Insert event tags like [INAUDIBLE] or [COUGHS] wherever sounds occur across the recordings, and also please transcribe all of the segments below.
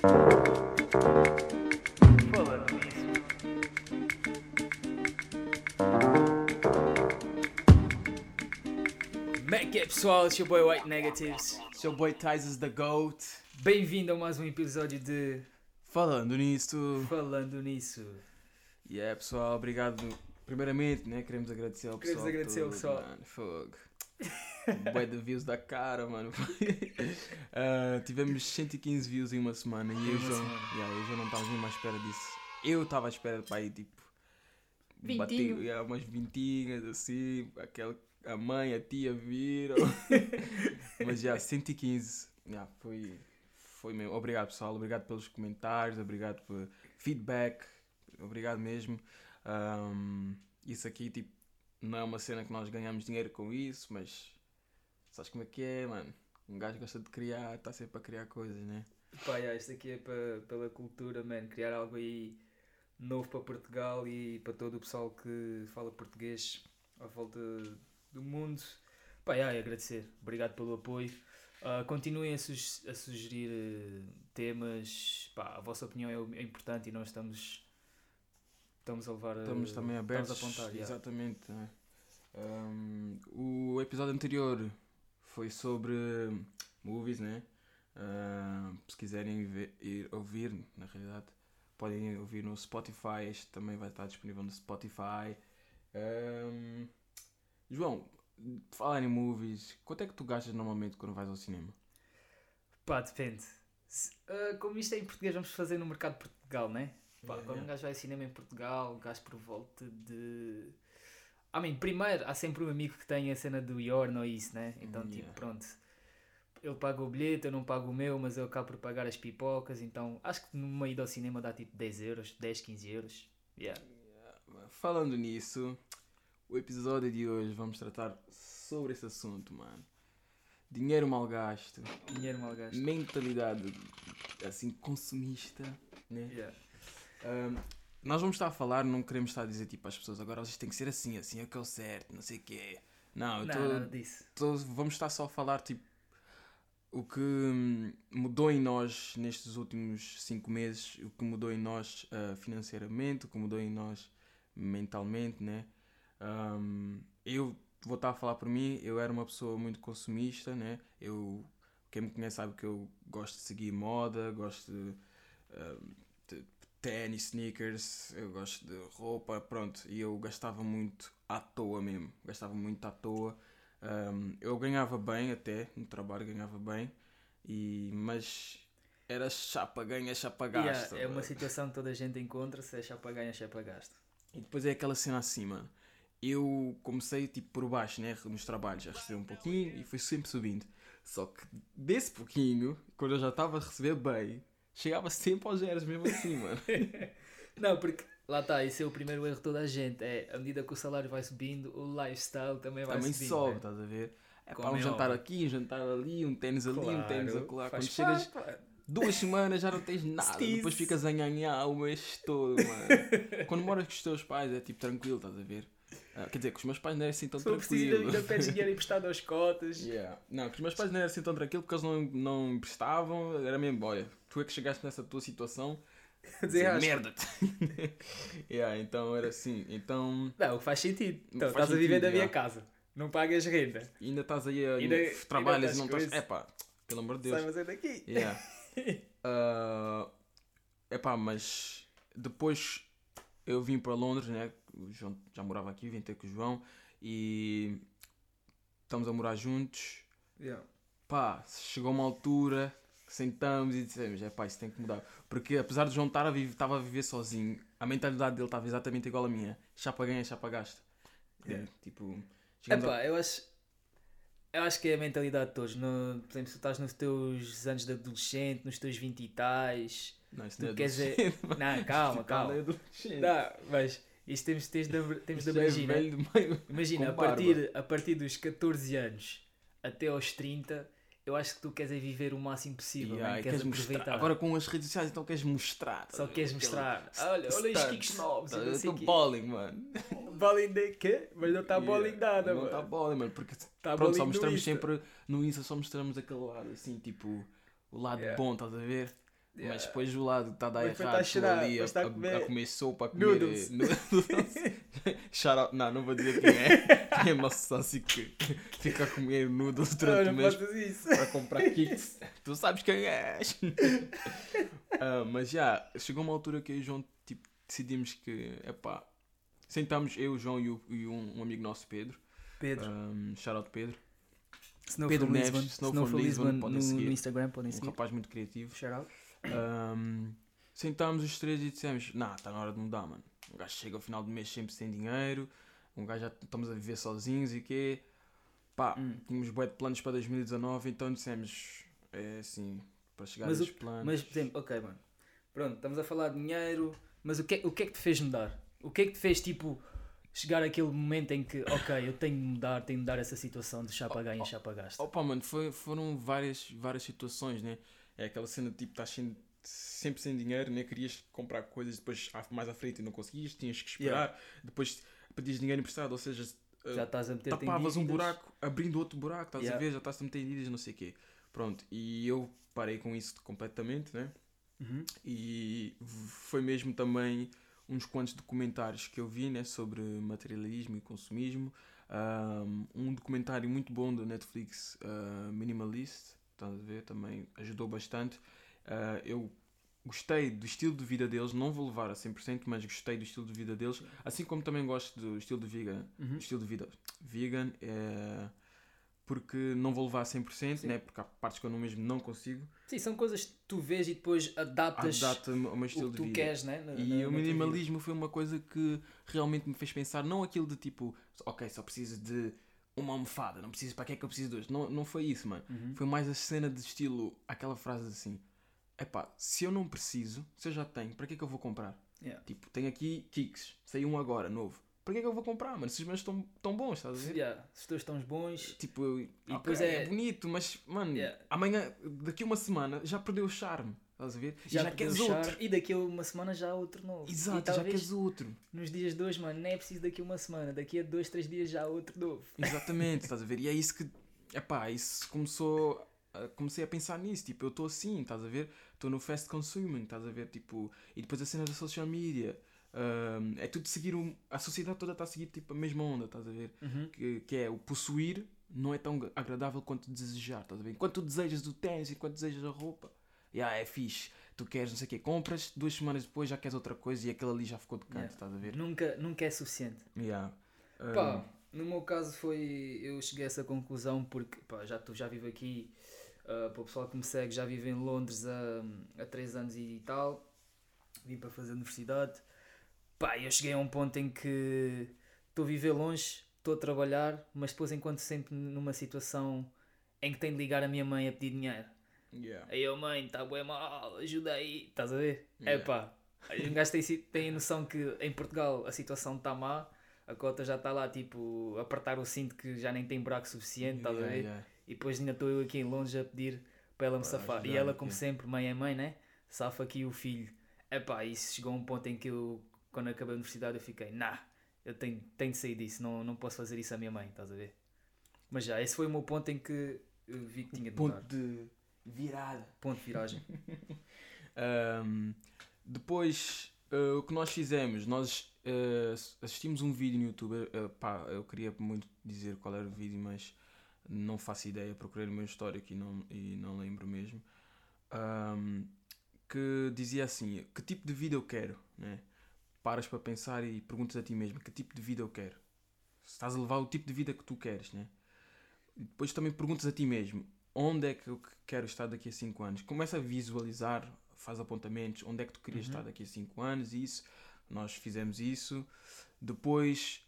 Falando. Como é que é pessoal? It's your boy White Negatives. Seu boy Tyzes the Goat. Bem-vindo a mais um episódio de Falando nisto. Falando Nisso. E yeah, pessoal, obrigado. Primeiramente, né? Queremos agradecer ao Queremos pessoal. agradecer ao pessoal. Mano, fogo. [LAUGHS] Bué de views da cara, mano. [LAUGHS] Ah, tivemos 115 views em uma semana e eu já, yeah, eu já não estava mesmo à espera disso. Eu estava à espera para ir tipo. Vintinho. Bater, yeah, umas vintinhas assim, aquela, a mãe, a tia viram. [LAUGHS] Mas já, 115. Yeah, foi, foi mesmo. Obrigado pessoal, obrigado pelos comentários, obrigado por feedback, obrigado mesmo. Ahm, isso aqui tipo, não é uma cena que nós ganhamos dinheiro com isso, mas sabes como é que é, mano? Um gajo gosta de criar, está sempre a criar coisas, né? Pá, yeah, isto aqui é pa- pela cultura, man. Criar algo aí novo para Portugal e para todo o pessoal que fala português à volta do mundo. Pá, yeah, agradecer. Obrigado pelo apoio. Ah, continuem a, sus- a sugerir eh, temas. Pá, a vossa opinião é, é importante e nós estamos, estamos a levar. a- Estamos também abertos. Estamos a apontar, yeah. Exatamente. né? Ahm, o episódio anterior foi sobre movies, né? Ahm, se quiserem ver- ir ouvir, na realidade, podem ouvir no Spotify. Este também vai estar disponível no Spotify. Ahm, João, falar em movies, quanto é que tu gastas normalmente quando vais ao cinema? Pá, depende. Se- ah, como isto é em português, vamos fazer no mercado de Portugal, né? Pá, Yeah, quando yeah. um gajo vai ao cinema em Portugal, gasto por volta de. I mean, primeiro, há sempre um amigo que tem a cena do Yorn ou isso, né? Então, tipo, Yeah. pronto. Ele paga o bilhete, eu não pago o meu, mas eu acabo por pagar as pipocas. Então, acho que numa ida ao cinema dá tipo 10 euros, 10, 15 euros. Yeah. Falando nisso, o episódio de hoje vamos tratar sobre esse assunto, mano. Dinheiro mal gasto, Dinheiro mal gasto. mentalidade assim consumista, né? Yeah. Ahm, nós vamos estar a falar, não queremos estar a dizer tipo às pessoas agora vocês têm que ser assim, assim é que é o certo, não sei o quê. Não, eu Não, tô- nada disso. tô- vamos estar só a falar tipo o que hum, mudou em nós nestes últimos cinco meses, o que mudou em nós ah, financeiramente, o que mudou em nós mentalmente, né? Ahm, eu vou estar a falar por mim, eu era uma pessoa muito consumista, né? Eu, quem me conhece sabe que eu gosto de seguir moda, gosto de, ahm, de ténis, sneakers, eu gosto de roupa, pronto, e eu gastava muito à toa mesmo, gastava muito à toa. Um, eu ganhava bem até, no trabalho ganhava bem, e, mas era chapa ganha, chapa Yeah, gasta. é uma situação que toda a gente encontra, se é chapa ganha, chapa gasto. E depois é aquela cena mano. Eu comecei tipo por baixo, né? Nos trabalhos, a receber um pouquinho e foi sempre subindo. Só que desse pouquinho, quando eu já estava a receber bem, chegava sempre aos zeros mesmo assim, mano. [LAUGHS] Não, porque lá está, esse é o primeiro erro de toda a gente. É, à medida que o salário vai subindo, o lifestyle também vai Também subindo. sobe, né? estás a ver? É para um é jantar aqui, um jantar ali, um tênis ali, um tênis Claro, acolá. Quando chegas claro. Duas semanas já não tens nada, Steez. depois ficas a nhanhar o mês todo, mano. [LAUGHS] Quando moras com os teus pais é tipo tranquilo, estás a ver? Ah, quer dizer, com os meus pais não era assim tão for preciso, ainda, pedes dinheiro emprestado aos cotas. [LAUGHS] Yeah. Não, que os meus pais não eram assim tão tranquilo porque eles não, não emprestavam, era mesmo, olha, tu é que chegaste nessa tua situação, [LAUGHS] Dizer, "Ah, merda yeah, então era assim, então Não, faz sentido. Então, Faz estás a viver sentido, da minha já. casa. Não pagas renda. ainda estás aí a Ainda- trabalhas ainda e não estás. Epá, pelo amor de Deus. Sai fazer daqui. Yeah. [LAUGHS] Ah, epá, mas depois eu vim para Londres, né? O João já morava aqui, vim ter com o João e estamos a morar juntos. Yeah. Pá, chegou uma altura que sentamos e dissemos: é pá, isso tem que mudar. Porque apesar de João estar a viver, estava a viver sozinho, a mentalidade dele estava exatamente igual à minha: chapa ganha, chapa gasta. Yeah. É, tipo, chegamos a- Epá, eu acho. Eu acho que é a mentalidade de todos. No, por exemplo, se tu estás nos teus anos de adolescente, nos teus 20 e tais. Não, isso não é queres é- adolescente, mano. Não, calma, [LAUGHS] Não é calma. Não, mas isto temos, temos de, temos de é imaginar. meio- Imagina, a partir, a partir dos 14 anos até aos 30, eu acho que tu queres é viver o máximo possível. Yeah, e queres queres aproveitar. Agora com as redes sociais, então queres mostrar. Só queres mostrar. Olha, olha os kicks novos. Eu tô quê. bowling, mano. Bowling de quê? Mas não está bowling nada, Não mano. está bowling, mano. Porque Tá pronto, só mostramos Insta. sempre no Insta, só mostramos aquele lado assim, tipo, o lado Yeah. bom, estás a ver? Yeah. Mas depois do lado está a dar depois errado, tá a ali a, tá a comer a comer sopa, a comer noodles. [LAUGHS] noodles. [LAUGHS] Shout out, não, não vou dizer quem é. Quem é o nosso sócio que fica a comer noodles durante Não, o não mês para comprar kits. tu sabes quem és. [LAUGHS] Ah, mas já, chegou uma altura que eu e o João tipo, decidimos que, epá, sentámos eu, o João e, o- e um, um amigo nosso, Pedro. Pedro, Um, shout out Pedro. Snow Pedro from Neves, Lisbon, Snow Snow from from Lisbon, Lisbon podem no, seguir. no Instagram, podem Um seguir. rapaz muito criativo. Shout out. Um, sentámos os três e dissemos: Nah, está na hora de mudar, mano. Um gajo chega ao final do mês sempre sem dinheiro, um gajo já estamos a viver sozinhos e quê? Pá, Hum. tínhamos bué de planos para 2019, então dissemos: É assim, para chegar Mas a esses planos. Mas, por exemplo, ok, mano. Pronto, estamos a falar de dinheiro, mas o que, é, o que é que te fez mudar? O que é que te fez, tipo, chegar àquele momento em que, ok, eu tenho de mudar, tenho de mudar essa situação de chapa ganha, chapa gasta? Opa, mano, foi, foram várias, várias situações, né? É aquela cena de tipo, estás sem- sempre sem dinheiro, né? Querias comprar coisas, depois mais à frente e não conseguias, tinhas que esperar, depois pedias dinheiro emprestado, ou seja, uh, Já estás a meter tapavas um buraco, abrindo outro buraco, estás Yeah. a ver? Já estás a meter dívidas, não sei o quê. Pronto, e eu parei com isso completamente, né? Uhum. E foi mesmo também uns quantos documentários que eu vi né, sobre materialismo e consumismo. Um, um documentário muito bom da Netflix, uh, Minimalist, estás a ver? Também ajudou bastante. Uh, eu gostei do estilo de vida deles, não vou levar a 100%, mas gostei do estilo de vida deles, assim como também gosto do estilo de vegan, Uhum. estilo de vida vegan, eh, porque não vou levar a 100%, Sim. né? porque há partes que eu não mesmo não consigo. Sim, são coisas que tu vês e depois adaptas Adapta-me ao meu o estilo que de tu vida. queres, né? na- E na o minimalismo foi uma coisa que realmente me fez pensar, não aquilo de tipo, ok, só preciso de uma almofada, não preciso, para que é que eu preciso de duas? Não, não foi isso, mano. Uhum. Foi mais a cena de estilo, aquela frase assim, epá, se eu não preciso, se eu já tenho, para que é que eu vou comprar? Yeah. Tipo, tenho aqui kicks, saiu um agora, novo. Para que é que eu vou comprar, mano? Se os meus estão tão bons, estás a ver? Yeah, Se os teus estão bons, Tipo, eu, E depois é... é- bonito, mas, mano, Yeah. amanhã, daqui a uma semana, já perdeu o charme, estás a ver? Já, perdeu queres outro. E daqui a uma semana já há outro novo. Exato, já queres outro. nos dias hoje, mano, não é preciso daqui a uma semana. Daqui a dois, três dias já há outro novo. Exatamente, estás a ver? E é isso que, epá, isso começou, a- comecei a pensar nisso, tipo, eu estou assim, estás a ver? Estou no fast consuming, estás a ver? Tipo, e depois a cena da social media, hum, é tudo seguir, um, a sociedade toda está a seguir, tipo, a mesma onda, estás a ver? Que, que é o possuir não é tão agradável quanto desejar, estás a ver? Enquanto tu desejas o tênis, enquanto desejas a roupa, yeah, é fixe, tu queres não sei o quê, compras, duas semanas depois já queres outra coisa e aquilo ali já ficou de canto, Yeah. estás a ver? Nunca, nunca é suficiente. Yeah. Hum, Pá, no meu caso foi. Eu cheguei a essa conclusão porque pá, já, tu já vivo aqui. ah, para o pessoal que me segue, já vivo em Londres há, há 3 anos e tal. Vim para fazer universidade. Pá, eu cheguei a um ponto em que estou a viver longe, estou a trabalhar, mas depois enquanto sempre numa situação em que tenho de ligar a minha mãe a pedir dinheiro. yeah. Aí eu, mãe, está bem mal, ajuda aí. Estás a ver? É Yeah. pá. Um gajo tem, tem a noção que em Portugal a situação está má, a cota já está lá, tipo, a apertar o cinto que já nem tem buraco suficiente, estás a Yeah, ver? yeah. E depois ainda estou eu aqui em Londres a pedir para ela me Para safar. E ela, como sempre, mãe é mãe, né? Safa aqui o filho. É pá, isso chegou a um ponto em que eu, quando acabei a universidade, eu fiquei, nah, eu tenho, tenho de sair disso, não, não posso fazer isso à minha mãe, estás a ver? Mas já, esse foi o meu ponto em que eu vi que tinha de mudar. Ponto de virada. Ponto de viragem. [LAUGHS] Ahm, depois, ah, o que nós fizemos, nós ah, assistimos um vídeo no YouTube. ah, pá, eu queria muito dizer qual era o vídeo, mas não faço ideia. Procurei no meu histórico e não, e não lembro mesmo. Ahm, que dizia assim: Que tipo de vida eu quero? Né? Paras para pensar e perguntas a ti mesmo: Que tipo de vida eu quero? Se estás a levar o tipo de vida que tu queres, né? Depois também perguntas a ti mesmo: onde é que eu quero estar daqui a 5 anos? Começa a visualizar, faz apontamentos, onde é que tu querias Uhum. estar daqui a 5 anos, isso, nós fizemos isso. Depois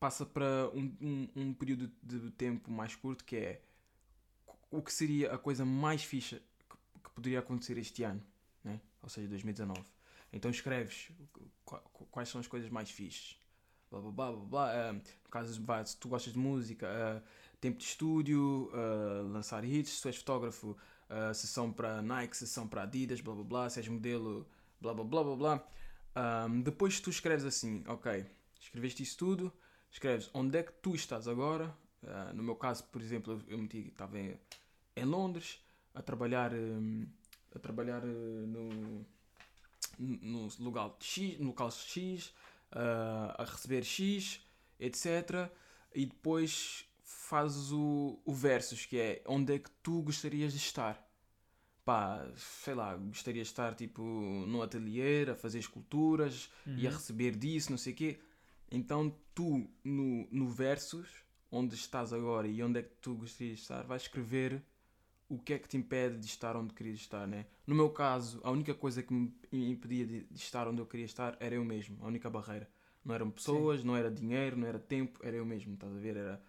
passa para um, um, um período de tempo mais curto que é o que seria a coisa mais fixa que, que poderia acontecer este ano, né? ou seja, 2019. Então escreves qu- qu- quais são as coisas mais fixes. Blá blá blá blá blá. Ah, no caso, vá, se tu gostas de música, ah, tempo de estúdio, ah, lançar hits, se tu és fotógrafo, sessão para Nike, sessão para Adidas, blá blá blá, se és modelo, blá blá blá blá blá. Ah, depois tu escreves assim, ok, escreveste isso tudo, escreves onde é que tu estás agora. No meu caso, por exemplo, eu meti, estava em, em Londres a trabalhar hum, a trabalhar uh, no, no local X, no local X uh, a receber X, etc. E depois fazes o, o versus, que é onde é que tu gostarias de estar. Pá, sei lá, gostaria de estar tipo no ateliê a fazer esculturas uhum. e a uhum. receber disso, não sei o quê. Então tu, no, no versus, onde estás agora e onde é que tu gostarias de estar, vais escrever o que é que te impede de estar onde querias estar, né? No meu caso, a única coisa que me impedia de, de estar onde eu queria estar era eu mesmo, a única barreira. Não eram pessoas, Sim. não era dinheiro, não era tempo, era eu mesmo, estás a ver? Era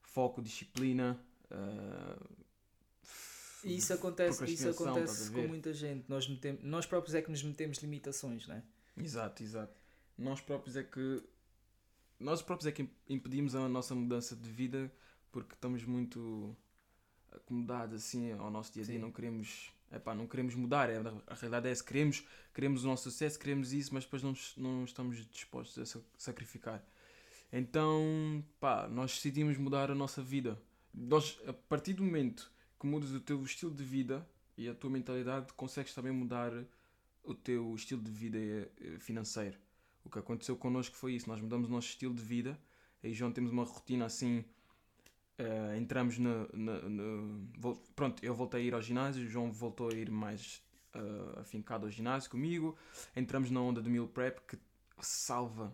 foco, disciplina. Uh, e isso acontece, isso acontece com muita gente. Nós, metemos, nós próprios é que nos metemos limitações, não é? Exato, exato. Nós próprios é que nós próprios é que impedimos a nossa mudança de vida porque estamos muito acomodados assim ao nosso dia a dia, Sim. não queremos, epá, não queremos mudar, é, a realidade é essa, queremos, queremos o nosso sucesso, queremos isso, mas depois não, não estamos dispostos a sacrificar. Então, pá, nós decidimos mudar a nossa vida. Nós, a partir do momento que mudas o teu estilo de vida e a tua mentalidade, consegues também mudar o teu estilo de vida eh, financeiro. O que aconteceu connosco foi isso, nós mudamos o nosso estilo de vida, aí já temos uma rotina assim Uh, entramos no, no, no, Pronto, eu voltei a ir ao ginásio, o João voltou a ir mais uh, afincado ao ginásio comigo. Entramos na onda do meal prep que salva,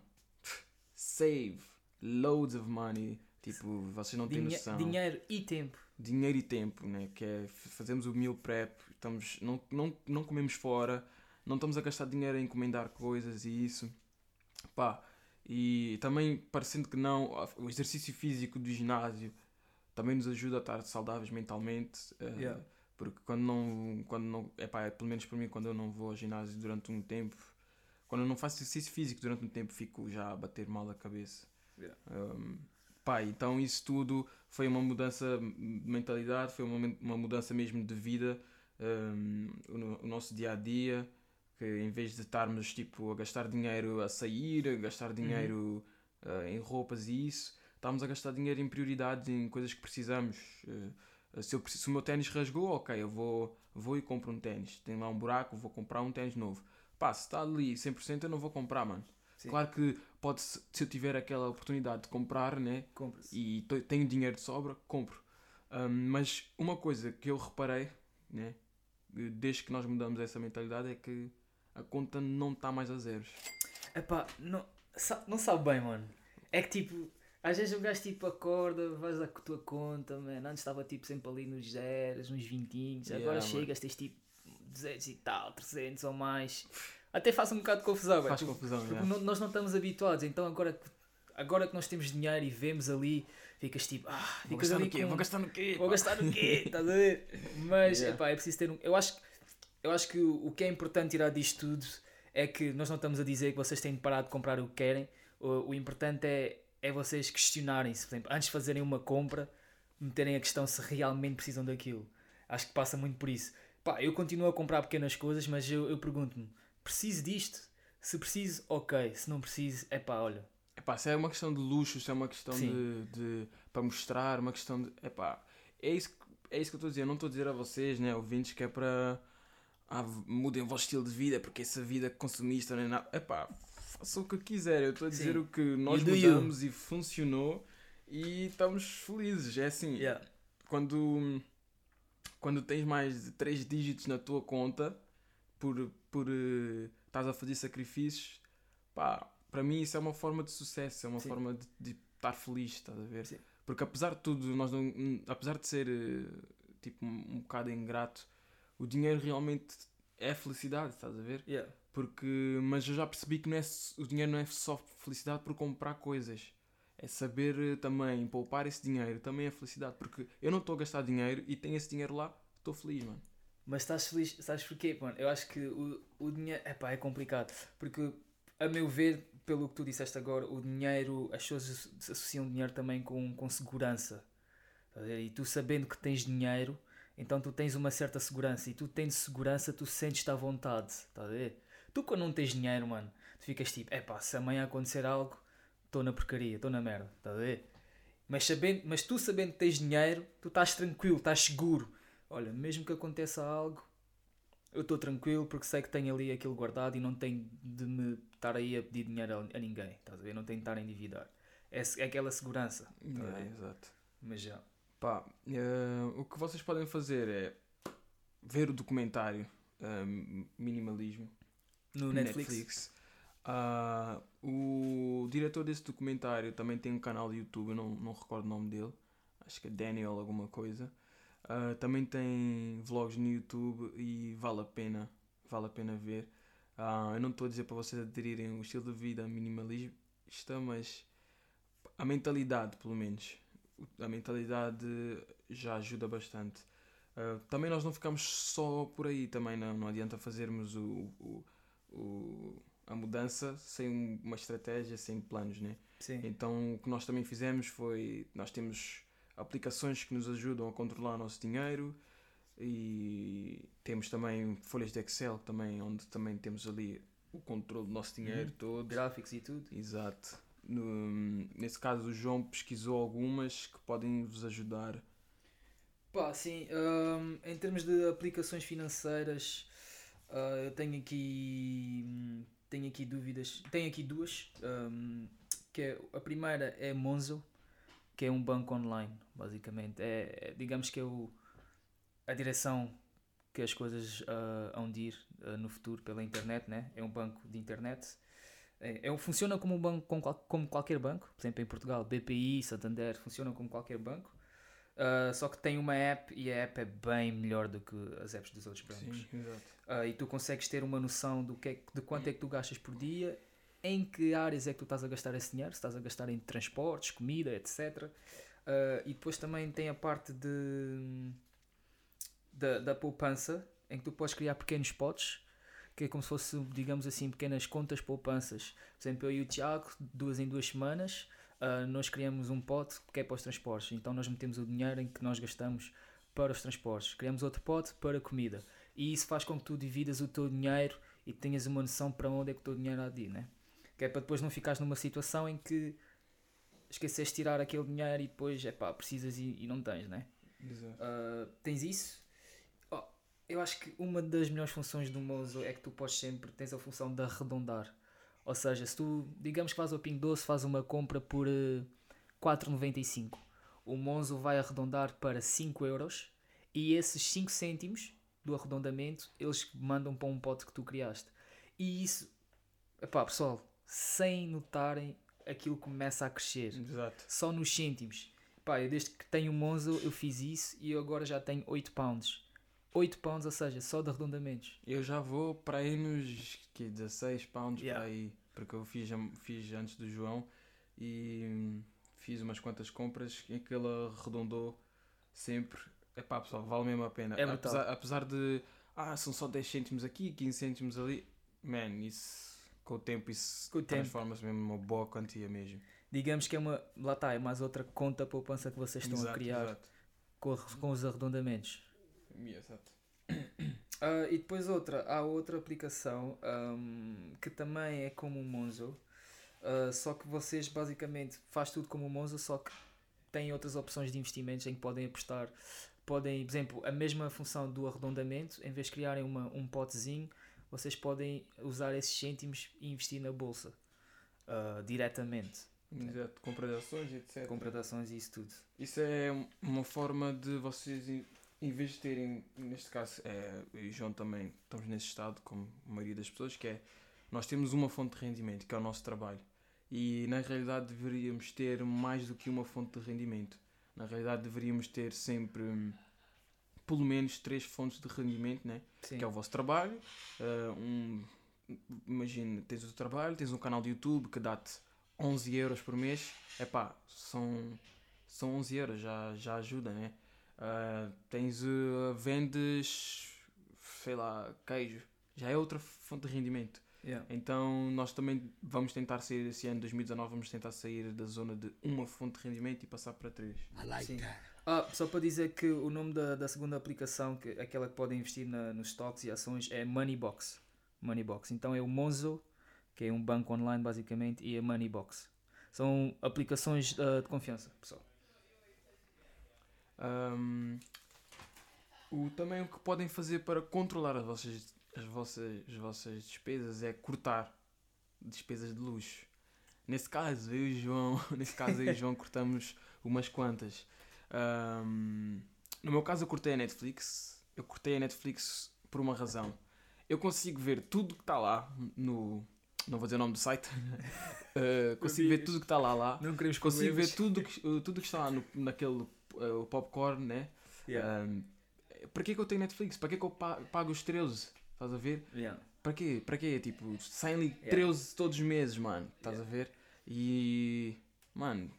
save loads of money. Tipo, vocês não têm Dinhe noção. Dinheiro e tempo. Dinheiro e tempo, né? Que é fazemos o meal prep, estamos, não, não, não comemos fora, não estamos a gastar dinheiro a encomendar coisas e isso. Pá, e também parecendo que não, o exercício físico do ginásio também nos ajuda a estar saudáveis mentalmente. Uh, yeah. Porque quando não, quando não epá, pelo menos para mim, quando eu não vou ao ginásio durante um tempo, quando eu não faço exercício físico durante um tempo, fico já a bater mal a cabeça. Yeah. Um, pá, então isso tudo foi uma mudança de mentalidade, foi uma, uma mudança mesmo de vida, um, o, o, nosso dia a dia, que em vez de estarmos tipo, a gastar dinheiro a sair, a gastar uhum. dinheiro uhum. uh, em roupas e isso, estamos a gastar dinheiro em prioridades, em coisas que precisamos. Uh, se, eu, se o meu ténis rasgou, ok, eu vou, vou e compro um ténis. Tem lá um buraco, vou comprar um ténis novo. Pá, se está ali 100% eu não vou comprar, mano. Sim. Claro que pode se eu tiver aquela oportunidade de comprar, né? E tenho dinheiro de sobra, compro. Um, mas uma coisa que eu reparei, né? Desde que nós mudamos essa mentalidade é que a conta não está mais a zeros. Epá, não, não sabe bem, mano. É que tipo, às vezes um gajo tipo acorda, vais à tua conta, man. Antes estava tipo sempre ali nos zeros, uns vintinhos. Agora yeah, chegas, tens tipo 200 e tal, 300 ou mais. Até faz um bocado de confusão, Faz confusão, porque yeah. nós não estamos habituados. Então agora, agora que nós temos dinheiro e vemos ali, ficas tipo, ah, vou gastar no quê? Com... Vou gastar no quê? Vou gastar no quê? [LAUGHS] Estás a ver? Mas yeah. epá, é preciso ter um. Eu acho, eu acho que o, o que é importante tirar disto tudo é que nós não estamos a dizer que vocês têm de parar de comprar o que querem. O, o importante é é vocês questionarem-se, por exemplo, antes de fazerem uma compra, meterem a questão se realmente precisam daquilo. Acho que passa muito por isso. Pá, eu continuo a comprar pequenas coisas, mas eu, eu pergunto-me: preciso disto? Se preciso, ok. Se não preciso, é pá, olha. É pá, se é uma questão de luxo, se é uma questão de, de. para mostrar, uma questão de. É pá, é isso, é isso que eu estou a dizer. Eu não estou a dizer a vocês, né, ouvintes, que é para. Ah, mudem o vosso estilo de vida, porque essa vida consumista não é nada. É faça o que quiser. Eu estou a dizer Sim. o que nós mudamos you. e funcionou e estamos felizes. É assim, yeah. quando, quando tens mais de 3 dígitos na tua conta por, por uh, estás a fazer sacrifícios, pá, para mim isso é uma forma de sucesso, é uma Sim. forma de, de, estar feliz, estás a ver? Sim. Porque apesar de tudo, nós não, apesar de ser uh, tipo um, um bocado ingrato, o dinheiro realmente é felicidade, estás a ver? Yeah. Porque, mas eu já percebi que não é, o dinheiro não é só felicidade por comprar coisas. É saber eh, também poupar esse dinheiro, também é felicidade. Porque eu não estou a gastar dinheiro e tenho esse dinheiro lá, estou feliz, mano. Mas estás feliz, sabes porquê, mano? Eu acho que o, o dinheiro, epá, é complicado. Porque, a meu ver, pelo que tu disseste agora, o dinheiro, as pessoas associam dinheiro também com, com segurança. E tu sabendo que tens dinheiro, então tu tens uma certa segurança. E tu tens segurança, tu sentes-te à vontade. Estás a ver? Tu quando não tens dinheiro, mano, tu ficas tipo, é pá, se amanhã acontecer algo, estou na porcaria, estou na merda, estás a ver? Mas, sabendo, mas tu sabendo que tens dinheiro, tu estás tranquilo, estás seguro. Olha, mesmo que aconteça algo, eu estou tranquilo porque sei que tenho ali aquilo guardado e não tenho de me estar aí a pedir dinheiro a, a ninguém, estás a ver? Não tenho de estar a endividar. É, é aquela segurança. tá Yeah, ver? exato. Mas já. Pá, eh, o que vocês podem fazer é ver o documentário eh, Minimalismo No Netflix. Ah, o diretor desse documentário também tem um canal de YouTube, eu não, não recordo o nome dele, acho que é Daniel alguma coisa. Ah, também tem vlogs no YouTube e vale a pena, vale a pena ver. Ah, eu não estou a dizer para vocês aderirem um estilo de vida minimalista, mas a mentalidade, pelo menos, a mentalidade já ajuda bastante. Ah, também nós não ficamos só por aí, também não, não adianta fazermos o, o, o- a mudança sem um- uma estratégia, sem planos, né? Sim. Então o que nós também fizemos foi, nós temos aplicações que nos ajudam a controlar o nosso dinheiro e temos também folhas de Excel também, onde também temos ali o controle do nosso dinheiro Uhum. todo. Gráficos e tudo. Exato. No- nesse caso o João pesquisou algumas que podem vos ajudar. Pá, sim, hum, em termos de aplicações financeiras, ah, eu tenho aqui, tenho aqui dúvidas, tenho aqui duas, hum, que é, a primeira é Monzo, que é um banco online, basicamente, é, é, digamos que é o, a direção que as coisas ah, hão de ir ah, no futuro pela internet, né? é um banco de internet, é, é um- funciona como um banco, como, como qualquer banco, por exemplo em Portugal, BPI, Santander, funcionam como qualquer banco, Uh, só que tem uma app e a app é bem melhor do que as apps dos outros bancos. exato. Uh, e tu consegues ter uma noção do que é, de quanto é que tu gastas por dia, em que áreas é que tu estás a gastar esse dinheiro, se estás a gastar em transportes, comida, etc. Uh, e depois também tem a parte de, da, da poupança, em que tu podes criar pequenos potes, que é como se fosse, digamos assim, pequenas contas poupanças. Por exemplo, eu e o Tiago, duas em duas semanas, ah, nós criamos um pote que é para os transportes. Então nós metemos o dinheiro em que nós gastamos para os transportes. Criamos outro pote para a comida. E isso faz com que tu dividas o teu dinheiro e tenhas uma noção para onde é que o teu dinheiro há de ir, né? Que é para depois não ficares numa situação em que esqueces de tirar aquele dinheiro e depois, é pá, precisas e, e não tens, né? Exato. Uh, tens isso. Oh, eu acho que uma das melhores funções do Mozo é que tu podes sempre, tens a função de arredondar. Ou seja, se tu, digamos que faz o Ping Doce, faz uma compra por uh, 4,95. O Monzo vai arredondar para 5 euros e esses 5 cêntimos do arredondamento eles mandam para um pote que tu criaste. E isso, pessoal, sem notarem, aquilo começa a crescer Exato. só nos cêntimos. Pá, eu desde que tenho o Monzo eu fiz isso e eu agora já tenho 8 pounds. 8 pounds, ou seja, só de arredondamentos. Eu já vou para aí nos que 16 pounds Yeah. para aí, porque eu fiz, fiz antes do João e hum, fiz umas quantas compras em que ele arredondou sempre. Epá, pessoal, vale mesmo a pena. É apesar, apesar de, ah, são só 10 cêntimos aqui, 15 cêntimos ali, man, isso com o tempo isso transforma-se mesmo numa boa quantia mesmo. Digamos que é uma. Lá está, é mais outra conta poupança que vocês estão a Exato, criar exato. com, a- com os arredondamentos. Exato. Ah, e depois outra, há outra aplicação ahm, que também é como o Monzo, ah, só que vocês basicamente faz tudo como o Monzo, só que têm outras opções de investimentos em que podem apostar, podem, por exemplo, a mesma função do arredondamento, em vez de criarem uma, um potezinho, vocês podem usar esses cêntimos e investir na bolsa ah, diretamente, Exato, compra de ações, etc. compra de ações e isso tudo. Isso é uma forma de vocês, em- vez de terem, neste caso, é, eu e João também estamos nesse estado, como a maioria das pessoas, que é nós temos uma fonte de rendimento, que é o nosso trabalho. E na realidade deveríamos ter mais do que uma fonte de rendimento. Na realidade deveríamos ter sempre hum, pelo menos três fontes de rendimento, né? Sim. que é o vosso trabalho. uh, um, imagina, tens o teu trabalho, tens um canal de YouTube que dá-te 11 euros por mês. Epá, são, são 11 euros, já, já ajuda, né? Uh, tens, uh, vendes, sei lá, queijo, já é outra fonte de rendimento. Yeah. Então nós também vamos tentar sair esse ano 2019, vamos tentar sair da zona de uma fonte de rendimento e passar para três. Sim. Ah, só para dizer que o nome da, da segunda aplicação, que, aquela que podem investir na, nos stocks e ações, é Moneybox. Moneybox. Então é o Monzo, que é um banco online basicamente, e a Moneybox. São aplicações ah, de confiança, pessoal. Um, O, também o que podem fazer para controlar as vossas, as vossas, as vossas despesas é cortar despesas de luxo. Nesse caso, eu e o João, [LAUGHS] nesse caso eu e João cortamos umas quantas. Ahm, no meu caso eu cortei a Netflix. Eu cortei a Netflix por uma razão. Eu consigo ver tudo que está lá no. Não vou dizer o nome do site. Uh, [LAUGHS] consigo ver tudo que está lá lá. Não queremos Consigo ver tudo que, uh, tudo que está lá no, naquele uh, popcorn, né? Yeah. Um, para que é que eu tenho Netflix? Para que é que eu pa- pago os 13? Estás a ver? Yeah. Para quê? Para quê? Tipo, saem ali Yeah. 13 todos os meses, mano. Estás a ver? E. Mano,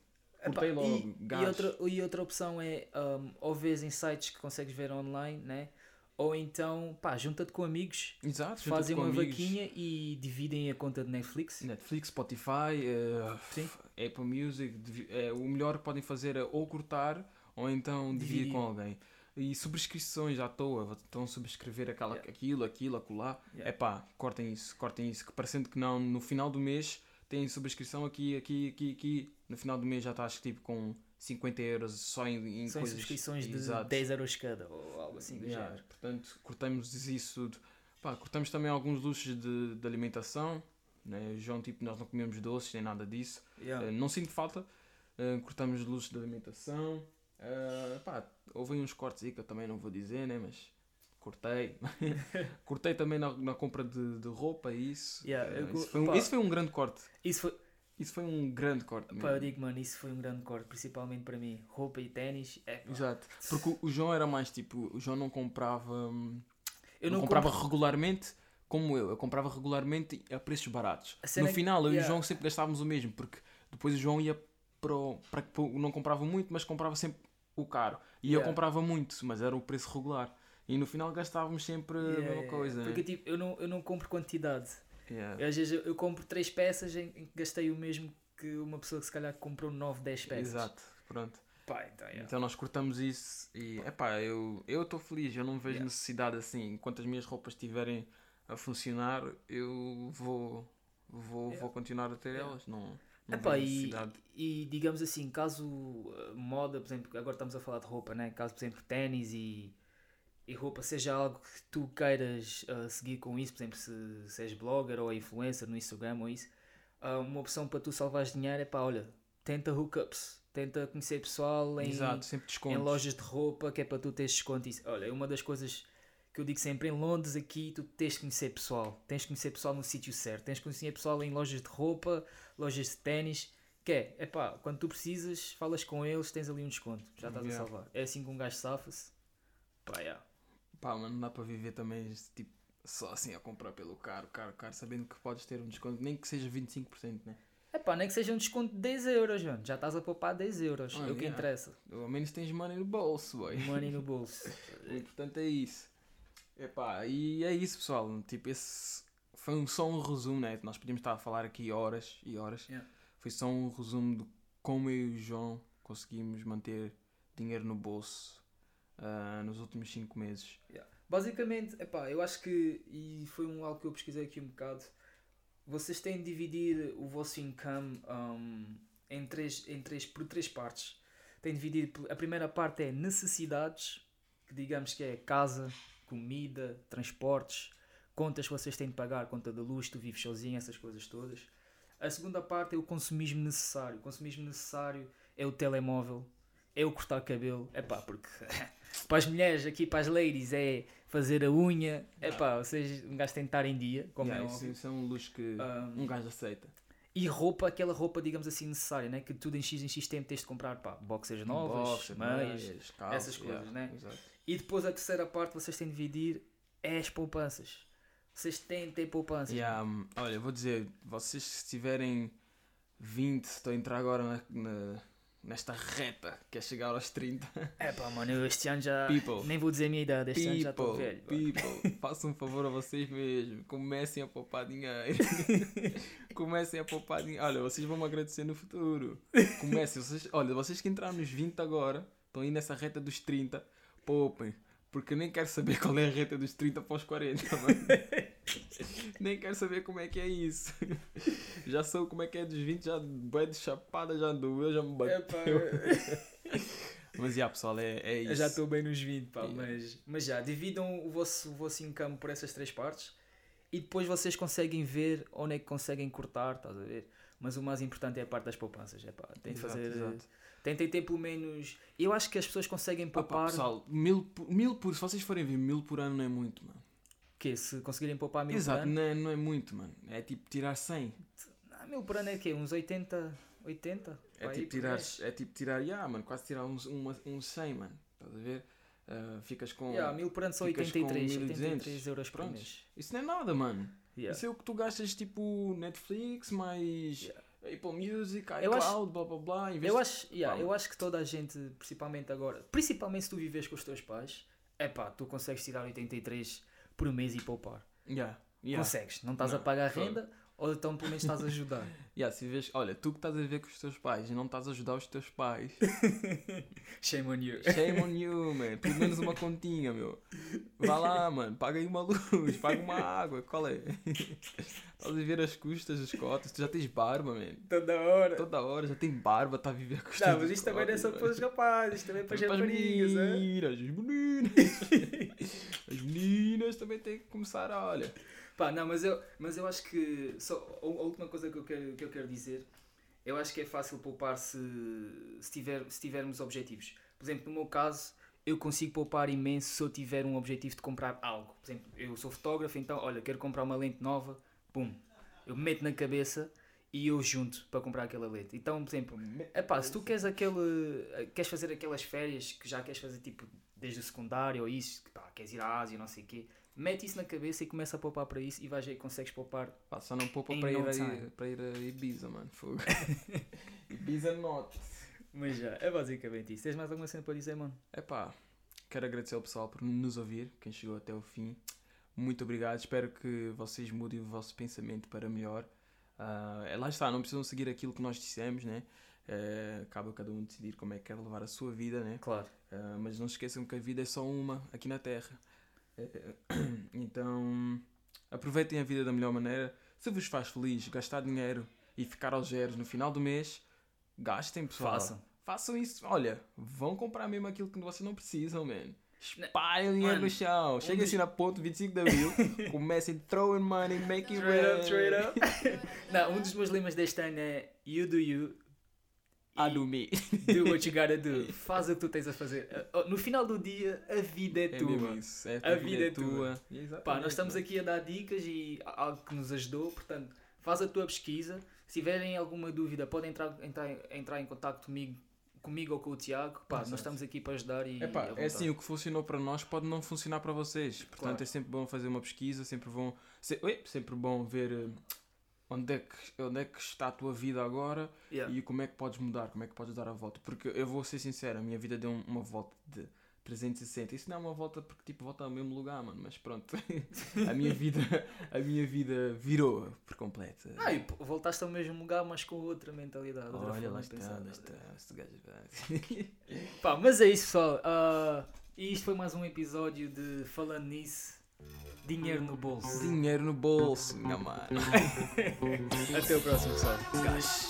Epá, logo. E, e, outra, e outra opção é um, ou vês em sites que consegues ver online, né? Ou então, pá, junta-te com amigos, Exato, fazem com uma amigos. vaquinha e dividem a conta de Netflix. Netflix, Spotify, eh, Sim. Apple Music, é, o melhor que podem fazer é ou cortar ou então dividir com alguém. E subscrições à toa, estão a subscrever aquela, Yeah. aquilo, aquilo, acolá. Yeah. É pá, cortem isso, cortem isso. Que parecendo que não, no final do mês têm subscrição aqui, aqui, aqui, aqui. No final do mês já estás tipo com 50 euros só em, em São coisas. subscrições de Exato. 10 euros cada, ou algo assim do Yeah, género. Portanto, cortamos isso tudo. Pá, cortamos também alguns luxos de, de alimentação. Né? João, tipo, nós não comemos doces nem nada disso. Yeah. Uh, não sinto falta. Uh, cortamos luxos de alimentação. Uh, pá, houve uns cortes aí que eu também não vou dizer, né? Mas cortei. [LAUGHS] cortei também na, na compra de, de roupa e isso. Yeah, Uh, isso, foi um, pá. isso foi um grande corte. Isso foi, Isso foi um grande corte. pá, eu mesmo. digo, mano, isso foi um grande corte, principalmente para mim. Roupa e ténis, é. Exato. Porque o- o João era mais tipo, o João não comprava. hum, Eu não não comprava regularmente como eu. Eu comprava regularmente a preços baratos. A No é que- final, eu e o yeah. João sempre gastávamos o mesmo, porque depois o João ia para, o- para, não comprava muito, mas comprava sempre o caro. E eu Yeah. comprava muito, mas era o preço regular. E no final gastávamos sempre a Yeah, mesma yeah, coisa. Porque né? tipo, eu não, eu não compro quantidade. Eu, às vezes eu, eu compro 3 peças em, que gastei o mesmo que uma pessoa que se calhar comprou 9, 10 peças. Exato, pronto. Pá, então. Então nós cortamos isso e epá, eu eu estou feliz, eu não vejo necessidade assim, enquanto as minhas roupas estiverem a funcionar, eu vou vou, vou continuar a ter elas, não Epá, vejo e, e digamos assim, caso uh, moda, por exemplo, agora estamos a falar de roupa, né? caso por exemplo ténis e, e roupa seja algo que tu queiras uh, seguir com isso, por exemplo, se, se és blogger ou influencer no Instagram ou isso, uh, uma opção para tu salvares dinheiro é pá, olha, tenta hookups, tenta conhecer pessoal em, Exato, em lojas de roupa que é para tu teres desconto. Isso, olha, é uma das coisas que eu digo sempre, em Londres aqui tu tens de conhecer pessoal, tens de conhecer pessoal no sítio certo, tens de conhecer pessoal em lojas de roupa, lojas de ténis, que é, epá, quando tu precisas, falas com eles, tens ali um desconto, já estás Yeah. a salvar. É assim que um gajo safa-se. Pá, yeah. Pá, mas não dá para viver também este tipo só assim a comprar pelo caro, caro, caro, sabendo que podes ter um desconto, nem que seja 25%, né? Epá, nem que seja um desconto de 10 euros, mano. já estás a poupar 10 euros, Ah, é o que interessa. Ao menos tens money no bolso, boy. Money no bolso. [LAUGHS] O importante é isso. Epá, e é isso, pessoal. Tipo, esse foi um, só um resumo, né? Nós podíamos estar a falar aqui horas e horas. Yeah. Foi só um resumo de como eu e o João conseguimos manter dinheiro no bolso ah, nos últimos 5 meses. Basicamente, epá, eu acho que, e foi um, algo que eu pesquisei aqui um bocado, vocês têm de dividir o vosso income um, em três, em três, por três partes. Têm de dividir, a primeira parte é necessidades, que digamos que é casa, comida, transportes, contas que vocês têm de pagar, conta da luz, tu vives sozinho, essas coisas todas. A segunda parte é o consumismo necessário. O consumismo necessário é o telemóvel, é o cortar cabelo. É pá, porque [LAUGHS] para as mulheres aqui, para as ladies, é fazer a unha. É pá, vocês um gajo tem de estar em dia, como Yeah, é isso, óbvio. isso é um luxo que Um, um gajo aceita. E roupa, aquela roupa, digamos assim, necessária, né? que tudo em X em X tempo tens de comprar, pá, boxers novas, Boxer, meias. meias, calças, essas coisas, né? Exato. E depois a terceira parte vocês têm de dividir é as poupanças. Vocês têm de ter poupanças. Yeah, olha, vou dizer, vocês se tiverem 20, estou a entrar agora na, na- nesta reta que é chegar aos 30. É pá, mano, eu este ano já. People. Nem vou dizer a minha idade, este ano já estou People, velho. people, [LAUGHS] façam um favor a vocês mesmos. Comecem a poupar dinheiro. [LAUGHS] Comecem a poupar dinheiro. Olha, vocês vão me agradecer no futuro. Comecem. Vocês, olha, vocês que entraram nos 20 agora, estão aí nessa reta dos 30, poupem. Porque eu nem quero saber [LAUGHS] qual é a reta dos 30 para os 40, [LAUGHS] mano. Nem quero saber como é que é isso. [LAUGHS] Já sou como é que é dos 20, já bué de chapada, já doeu, já me bateu. Mas já, pessoal, é, é isso. Eu já estou bem nos 20, pá, Yeah. mas, mas já, dividam o vosso, o vosso income por essas três partes e depois vocês conseguem ver onde é que conseguem cortar, estás a ver? Mas o mais importante é a parte das poupanças, é pá, tem de Exato, fazer, exato. Tentem ter pelo menos, eu acho que as pessoas conseguem poupar, pessoal, mil, por- mil por. Se vocês forem ver, mil por ano não é muito, mano. que se conseguirem poupar mil Exato, por ano, não é, não é muito, mano. É tipo tirar 100. ah, mil por ano é que uns 80, 80? É pá, aí tipo tirar, é tipo tirar, yeah, mano, quase tirar uns, uma, uns 100, mano. Estás a ver? Ah, ficas com. Yeah, mil por ano são ficas com 83, 1200. 83 euros por mês. Isso não é nada, mano. Yeah. Isso é o que tu gastas tipo Netflix, mais Yeah. Apple Music, Eu acho- iCloud, blá blá blá. em vez Eu de- acho, yeah, eu acho que toda a gente, principalmente agora, principalmente se tu vives com os teus pais, é pá, tu consegues tirar 83 por mês e poupar. Yeah, yeah. Consegues, não estás Não, a pagar fogo. renda ou então pelo menos estás a ajudar. [LAUGHS] Yeah, se vês, olha, tu que estás a ver com os teus pais e não estás a ajudar os teus pais, [LAUGHS] Shame on you. shame on you, [LAUGHS] man. Pelo menos uma continha, meu. Vá lá, mano, paga aí uma luz, paga uma água, qual é? Estás a ver as custas das cotas, tu já tens barba, man. Toda hora. Toda hora já tem barba, está a viver a custas Não, mas isto também não é só para os rapazes, isto também é para as as raparigas, é? meninas, as meninas. As meninas também têm que começar a, olha. Pá, não, mas eu, mas eu acho que só a última coisa que eu quero, que eu quero dizer, eu acho que é fácil poupar se, se, tiver, se tivermos objetivos. Por exemplo, no meu caso, eu consigo poupar imenso se eu tiver um objetivo de comprar algo. Por exemplo, eu sou fotógrafo, então, olha, quero comprar uma lente nova, pum, eu meto na cabeça e eu junto para comprar aquela lente. Então, por exemplo, epá, se tu queres aquele, queres fazer aquelas férias que já queres fazer tipo desde o secundário ou isso, que, pá, queres ir à Ásia, não sei o quê, mete isso na cabeça e começa a poupar para isso e vais que consegues poupar. Pá, só não poupa para ir, a, para ir a Ibiza, mano. Fogo. [LAUGHS] Ibiza not. Mas já, é basicamente isso. Tens mais alguma cena para dizer, mano? Epá, quero agradecer ao pessoal por nos ouvir, quem chegou até o fim. Muito obrigado, espero que vocês mudem o vosso pensamento para melhor. É, lá está, não precisam seguir aquilo que nós dissemos, né? Eh, cabe a cada um decidir como é que quer levar a sua vida, né? Claro. Ah, mas não se esqueçam que a vida é só uma aqui na Terra. [COUGHS] Então, aproveitem a vida da melhor maneira. Se vos faz feliz gastar dinheiro e ficar aos zeros no final do mês, gastem, pessoal. Façam. Façam isso. Olha, vão comprar mesmo aquilo que vocês não precisam, man. Espalhem dinheiro no chão. Cheguem dos- assim na ponte 25 de Abril. [LAUGHS] comecem throwing money, making Straight up, rain. straight up. [LAUGHS] Não, um dos meus lemas deste ano é You do you. I e [LAUGHS] do what you gotta do. [LAUGHS] Faz o que tu tens a fazer. Uh, No final do dia, a vida é, É tua. isso. É, A vida é tua. Pá, nós estamos aqui a dar dicas e algo que nos ajudou, portanto, faz a tua pesquisa. Se tiverem alguma dúvida, podem entrar, entrar, entrar em contato comigo, comigo ou com o Tiago. Pá, Exato. nós estamos aqui para ajudar e. Epá, é vontade. assim, o que funcionou para nós pode não funcionar para vocês. Portanto, Claro. é sempre bom fazer uma pesquisa, sempre bom, se- ui, sempre bom ver eh, onde é, que, onde é que está a tua vida agora Yeah. e como é que podes mudar, como é que podes dar a volta. Porque eu vou ser sincero, a minha vida deu um- uma volta de 360. Isso não é uma volta porque tipo volta ao mesmo lugar, mano, mas pronto. [LAUGHS] a minha vida, a minha vida virou por completo. Ah, e voltaste ao mesmo lugar, mas com outra mentalidade. outra Olha, lá está, lá está. Este gajo. Pá, mas é isso, pessoal. Ah, e isto foi mais um episódio de Falando Nisso, Dinheiro no Bolso. Dinheiro no bolso, minha mano. [LAUGHS] Até o próximo, pessoal. Gajo.